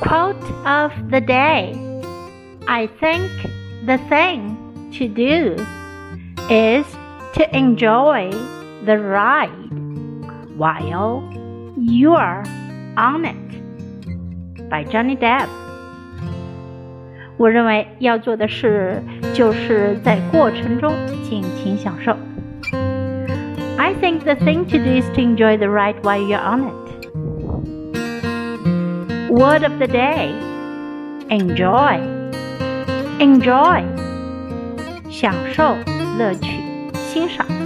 Quote of the day I think the thing to do is to enjoy the ride while you're on it. By Johnny Depp. 我认为要做的事就是在过程中尽情享受。I think the thing to do is to enjoy the ride while you're on it. Word of the day enjoy. Enjoy. 享受、乐趣、欣赏。